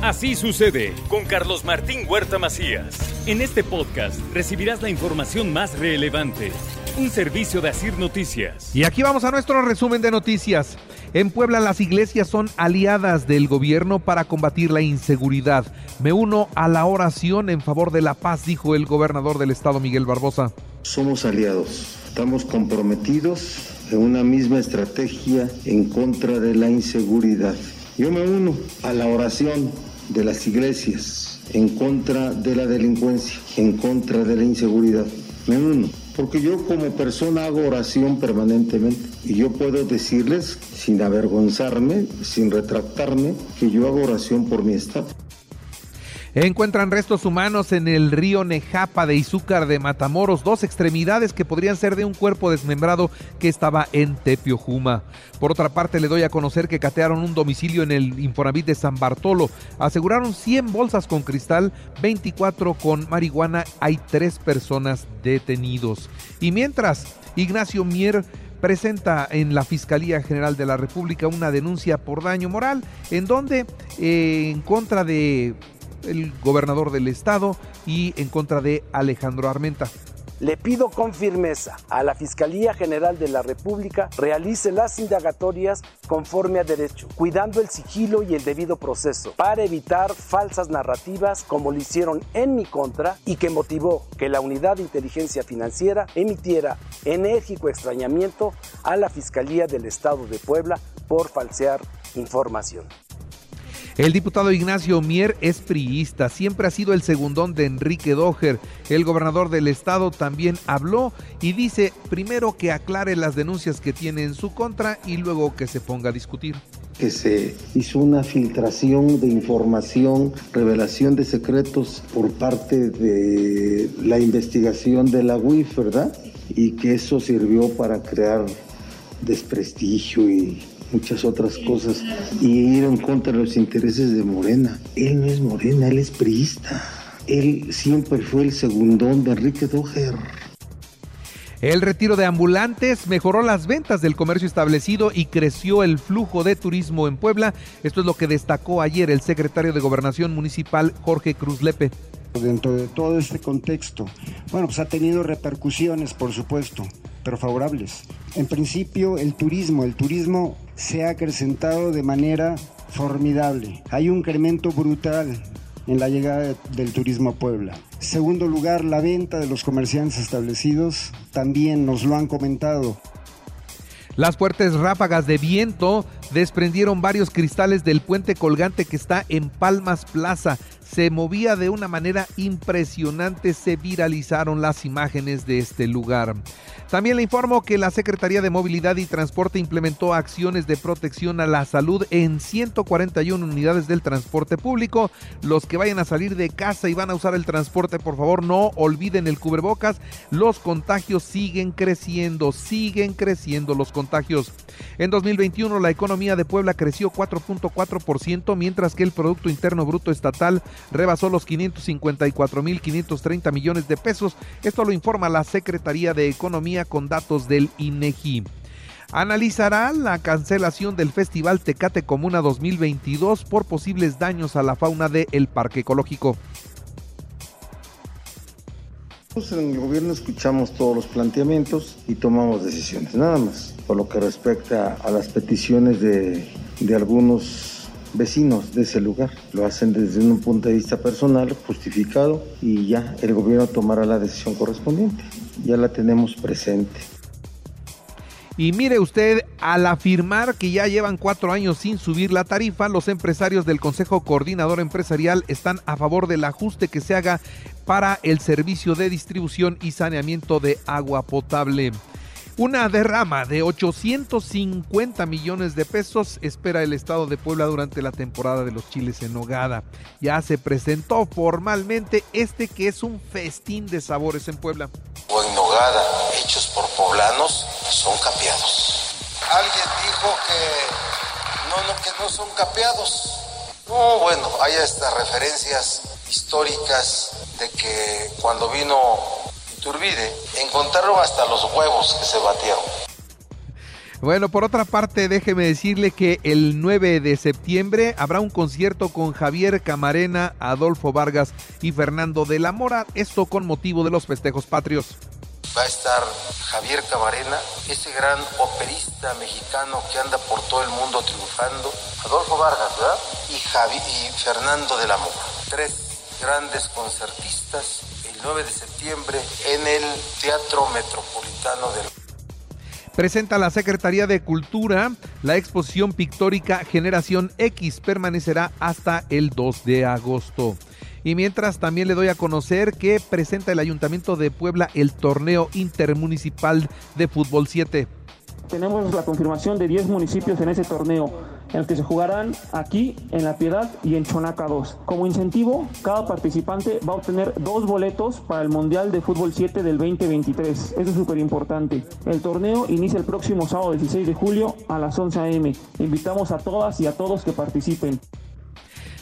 Así sucede con Carlos Martín Huerta Macías. En este podcast recibirás la información más relevante. Un servicio de Asir Noticias. Y aquí vamos a nuestro resumen de noticias. En Puebla las iglesias son aliadas del gobierno para combatir la inseguridad. Me uno a la oración en favor de la paz, dijo el gobernador del estado Miguel Barbosa. Somos aliados, estamos comprometidos en una misma estrategia en contra de la inseguridad. Yo me uno a la oración de las iglesias en contra de la delincuencia, en contra de la inseguridad. Me uno, porque yo como persona hago oración permanentemente y yo puedo decirles sin avergonzarme, sin retractarme, que yo hago oración por mi Estado. Encuentran restos humanos en el río Nejapa de Izúcar de Matamoros, dos extremidades que podrían ser de un cuerpo desmembrado que estaba en Tepiojuma. Por otra parte, le doy a conocer que catearon un domicilio en el Infonavit de San Bartolo. Aseguraron 100 bolsas con cristal, 24 con marihuana. Hay tres personas detenidos. Y mientras, Ignacio Mier presenta en la Fiscalía General de la República una denuncia por daño moral en donde eh, en contra de el gobernador del estado y en contra de Alejandro Armenta. Le pido con firmeza a la Fiscalía General de la República realice las indagatorias conforme a derecho, cuidando el sigilo y el debido proceso, para evitar falsas narrativas como lo hicieron en mi contra y que motivó que la Unidad de Inteligencia Financiera emitiera enérgico extrañamiento a la Fiscalía del Estado de Puebla por falsear información. El diputado Ignacio Mier es priista, siempre ha sido el segundón de Enrique Doher. El gobernador del estado también habló y dice primero que aclare las denuncias que tiene en su contra y luego que se ponga a discutir que se hizo una filtración de información, revelación de secretos por parte de la investigación de la UIF, ¿verdad? Y que eso sirvió para crear desprestigio y muchas otras cosas y ir en contra de los intereses de Morena. Él no es Morena, él es priista. Él siempre fue el segundón de Enrique Doher. El retiro de ambulantes mejoró las ventas del comercio establecido y creció el flujo de turismo en Puebla. Esto es lo que destacó ayer el secretario de Gobernación Municipal Jorge Cruz Lepe. Dentro de todo este contexto, bueno, pues ha tenido repercusiones, por supuesto, favorables. En principio, el turismo, el turismo se ha acrecentado de manera formidable. Hay un incremento brutal en la llegada del turismo a Puebla. Segundo lugar, la venta de los comerciantes establecidos, también nos lo han comentado. Las fuertes ráfagas de viento desprendieron varios cristales del puente colgante que está en Palmas Plaza se movía de una manera impresionante, se viralizaron las imágenes de este lugar. También le informo que la Secretaría de Movilidad y Transporte implementó acciones de protección a la salud en 141 unidades del transporte público. Los que vayan a salir de casa y van a usar el transporte, por favor, no olviden el cubrebocas. Los contagios siguen creciendo, siguen creciendo los contagios. En 2021 la economía de Puebla creció 4.4%, mientras que el Producto Interno Bruto Estatal rebasó los 554.530 millones de pesos. Esto lo informa la Secretaría de Economía con datos del INEGI. Analizará la cancelación del Festival Tecate Comuna 2022 por posibles daños a la fauna del Parque Ecológico. En el gobierno escuchamos todos los planteamientos y tomamos decisiones, nada más. Por lo que respecta a las peticiones de algunos vecinos de ese lugar. Lo hacen desde un punto de vista personal, justificado, y ya el gobierno tomará la decisión correspondiente. Ya la tenemos presente. Y mire usted, al afirmar que ya llevan cuatro años sin subir la tarifa, los empresarios del Consejo Coordinador Empresarial están a favor del ajuste que se haga para el servicio de distribución y saneamiento de agua potable. Una derrama de 850 millones de pesos espera el Estado de Puebla durante la temporada de los chiles en nogada. Ya se presentó formalmente este que es un festín de sabores en Puebla. O en nogada, hechos por poblanos, son capeados. Alguien dijo que no, no, que no son capeados. No, bueno, hay estas referencias históricas de que cuando vino Turbide, encontraron hasta los huevos que se batieron. Bueno, por otra parte, déjeme decirle que el 9 de septiembre habrá un concierto con Javier Camarena, Adolfo Vargas y Fernando de la Mora, esto con motivo de los festejos patrios. Va a estar Javier Camarena, ese gran operista mexicano que anda por todo el mundo triunfando, Adolfo Vargas, ¿verdad? Y, Javi, y Fernando de la Mora. Tres grandes concertistas el 9 de septiembre en el Teatro Metropolitano del presenta la Secretaría de Cultura. La exposición pictórica Generación X permanecerá hasta el 2 de agosto. Y mientras también le doy a conocer que presenta el Ayuntamiento de Puebla el torneo intermunicipal de fútbol 7. Tenemos la confirmación de 10 municipios en ese torneo en el que se jugarán aquí, en La Piedad y en Chonaca 2. Como incentivo, cada participante va a obtener dos boletos para el Mundial de Fútbol 7 del 2023. Eso es súper importante. El torneo inicia el próximo sábado 16 de julio a las 11 a.m. Invitamos a todas y a todos que participen.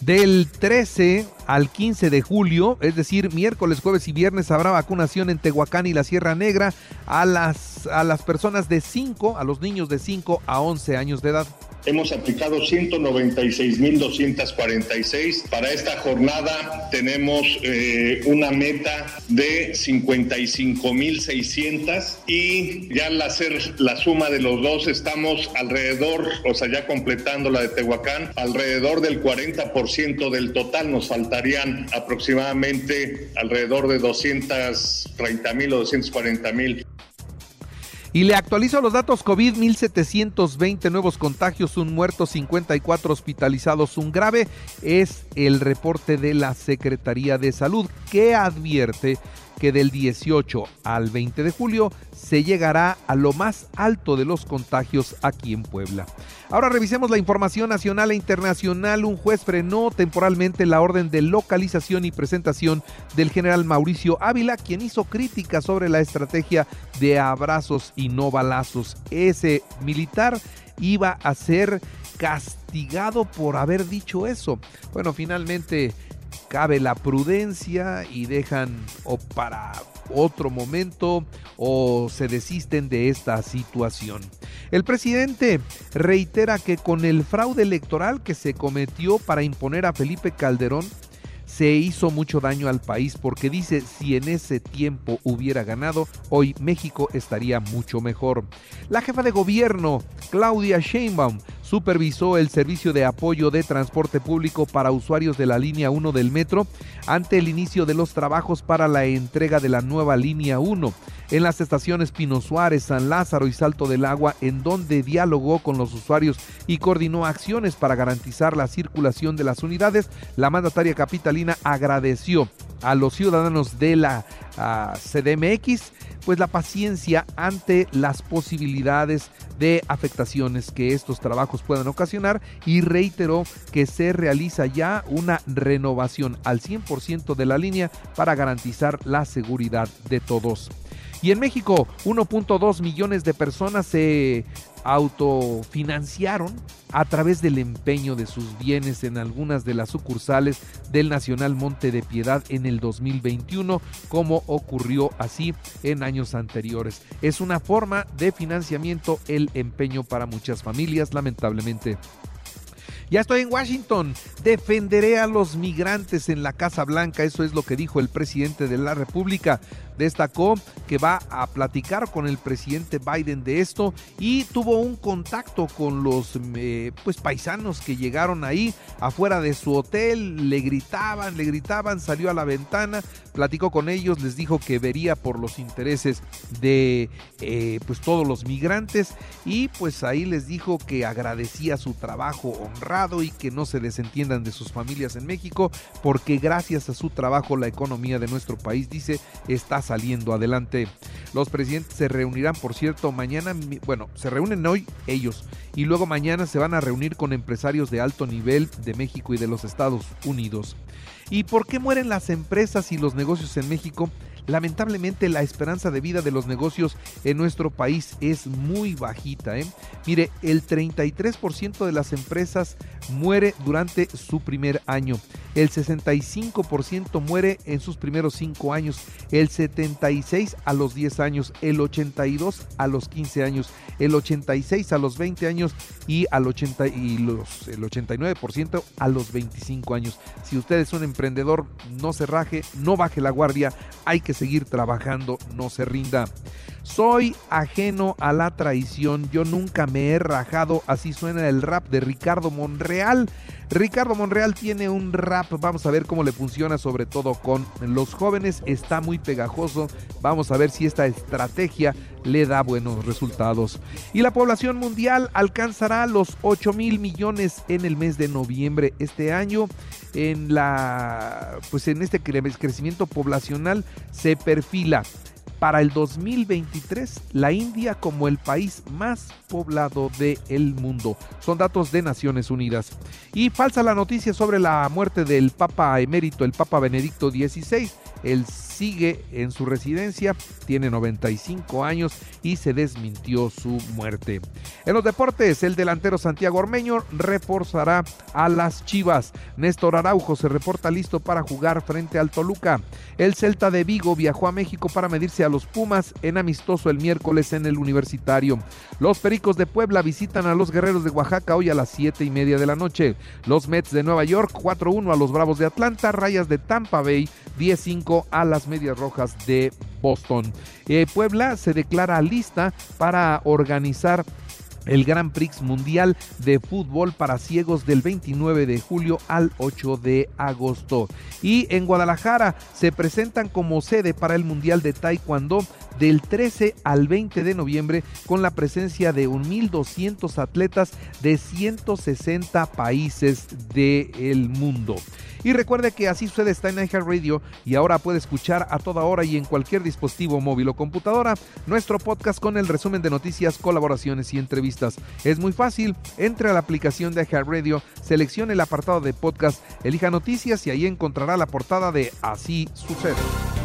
Del 13 al 15 de julio, es decir, miércoles, jueves y viernes, habrá vacunación en Tehuacán y la Sierra Negra a las, a las personas de 5, a los niños de 5 a 11 años de edad. Hemos aplicado 196.246. Para esta jornada tenemos eh, una meta de 55.600 y ya al hacer la suma de los dos estamos alrededor, o sea, ya completando la de Tehuacán, alrededor del 40% del total. Nos faltarían aproximadamente alrededor de 230.000 o 240.000. Y le actualizo los datos COVID, 1720 nuevos contagios, un muerto, 54 hospitalizados, un grave. Es el reporte de la Secretaría de Salud que advierte que del 18 al 20 de julio se llegará a lo más alto de los contagios aquí en Puebla. Ahora revisemos la información nacional e internacional. Un juez frenó temporalmente la orden de localización y presentación del general Mauricio Ávila, quien hizo críticas sobre la estrategia de abrazos y no balazos. Ese militar iba a ser castigado por haber dicho eso. Bueno, finalmente cabe la prudencia y dejan o para otro momento o se desisten de esta situación. El presidente reitera que con el fraude electoral que se cometió para imponer a Felipe Calderón, se hizo mucho daño al país porque dice si en ese tiempo hubiera ganado, hoy México estaría mucho mejor. La jefa de gobierno, Claudia Sheinbaum, supervisó el servicio de apoyo de transporte público para usuarios de la línea 1 del metro ante el inicio de los trabajos para la entrega de la nueva línea 1 en las estaciones Pino Suárez, San Lázaro y Salto del Agua, en donde dialogó con los usuarios y coordinó acciones para garantizar la circulación de las unidades. La mandataria capitalina agradeció a los ciudadanos de la ah, CDMX pues la paciencia ante las posibilidades de afectaciones que estos trabajos puedan ocasionar y reiteró que se realiza ya una renovación al 100% de la línea para garantizar la seguridad de todos. Y en México, 1.2 millones de personas se autofinanciaron a través del empeño de sus bienes en algunas de las sucursales del Nacional Monte de Piedad en el 2021, como ocurrió así en años anteriores. Es una forma de financiamiento el empeño para muchas familias, lamentablemente. Ya estoy en Washington. Defenderé a los migrantes en la Casa Blanca. Eso es lo que dijo el presidente de la República destacó que va a platicar con el presidente Biden de esto y tuvo un contacto con los eh, pues paisanos que llegaron ahí afuera de su hotel, le gritaban, le gritaban, salió a la ventana, platicó con ellos, les dijo que vería por los intereses de eh, pues todos los migrantes y pues ahí les dijo que agradecía su trabajo honrado y que no se desentiendan de sus familias en México porque gracias a su trabajo la economía de nuestro país dice está saliendo adelante. Los presidentes se reunirán, por cierto, mañana, bueno, se reúnen hoy ellos y luego mañana se van a reunir con empresarios de alto nivel de México y de los Estados Unidos. ¿Y por qué mueren las empresas y los negocios en México? Lamentablemente la esperanza de vida de los negocios en nuestro país es muy bajita. ¿eh? Mire, el 33% de las empresas muere durante su primer año. el 65% muere en sus primeros 5 años, el 76 a los 10 años, el 82 a los 15 años, el 86 a los 20 años y, al 80, y los, el 89% a los 25 años. Si usted es un emprendedor, no se raje, no baje la guardia, hay que seguir trabajando, no se rinda. Soy ajeno a la traición, yo nunca me he rajado, así suena el rap de Ricardo Monreal. Ricardo Monreal tiene un rap, vamos a ver cómo le funciona, sobre todo con los jóvenes, está muy pegajoso, vamos a ver si esta estrategia le da buenos resultados. Y la población mundial alcanzará los 8 mil millones en el mes de noviembre este año. En la, pues en este crecimiento poblacional se perfila para el 2023 la India como el país más poblado del mundo. Son datos de Naciones Unidas. Y falsa la noticia sobre la muerte del Papa emérito, el Papa Benedicto XVI. Él sigue en su residencia, tiene 95 años y se desmintió su muerte. En los deportes, el delantero Santiago Ormeño reforzará a las Chivas. Néstor Araujo se reporta listo para jugar frente al Toluca. El Celta de Vigo viajó a México para medirse a los Pumas en amistoso el miércoles en el Universitario. Los Pericos de Puebla visitan a los Guerreros de Oaxaca hoy a las 7 y media de la noche. Los Mets de Nueva York 4-1 a los Bravos de Atlanta, Rayas de Tampa Bay 10-5 a las Medias Rojas de Boston. Eh, Puebla se declara lista para organizar el Gran Prix Mundial de Fútbol para Ciegos del 29 de julio al 8 de agosto. Y en Guadalajara se presentan como sede para el Mundial de Taekwondo del 13 al 20 de noviembre con la presencia de 1.200 atletas de 160 países del mundo. Y recuerde que así sucede está en Radio y ahora puede escuchar a toda hora y en cualquier dispositivo móvil o computadora nuestro podcast con el resumen de noticias, colaboraciones y entrevistas. Es muy fácil, entre a la aplicación de Radio, seleccione el apartado de podcast, elija noticias y ahí encontrará la portada de Así sucede.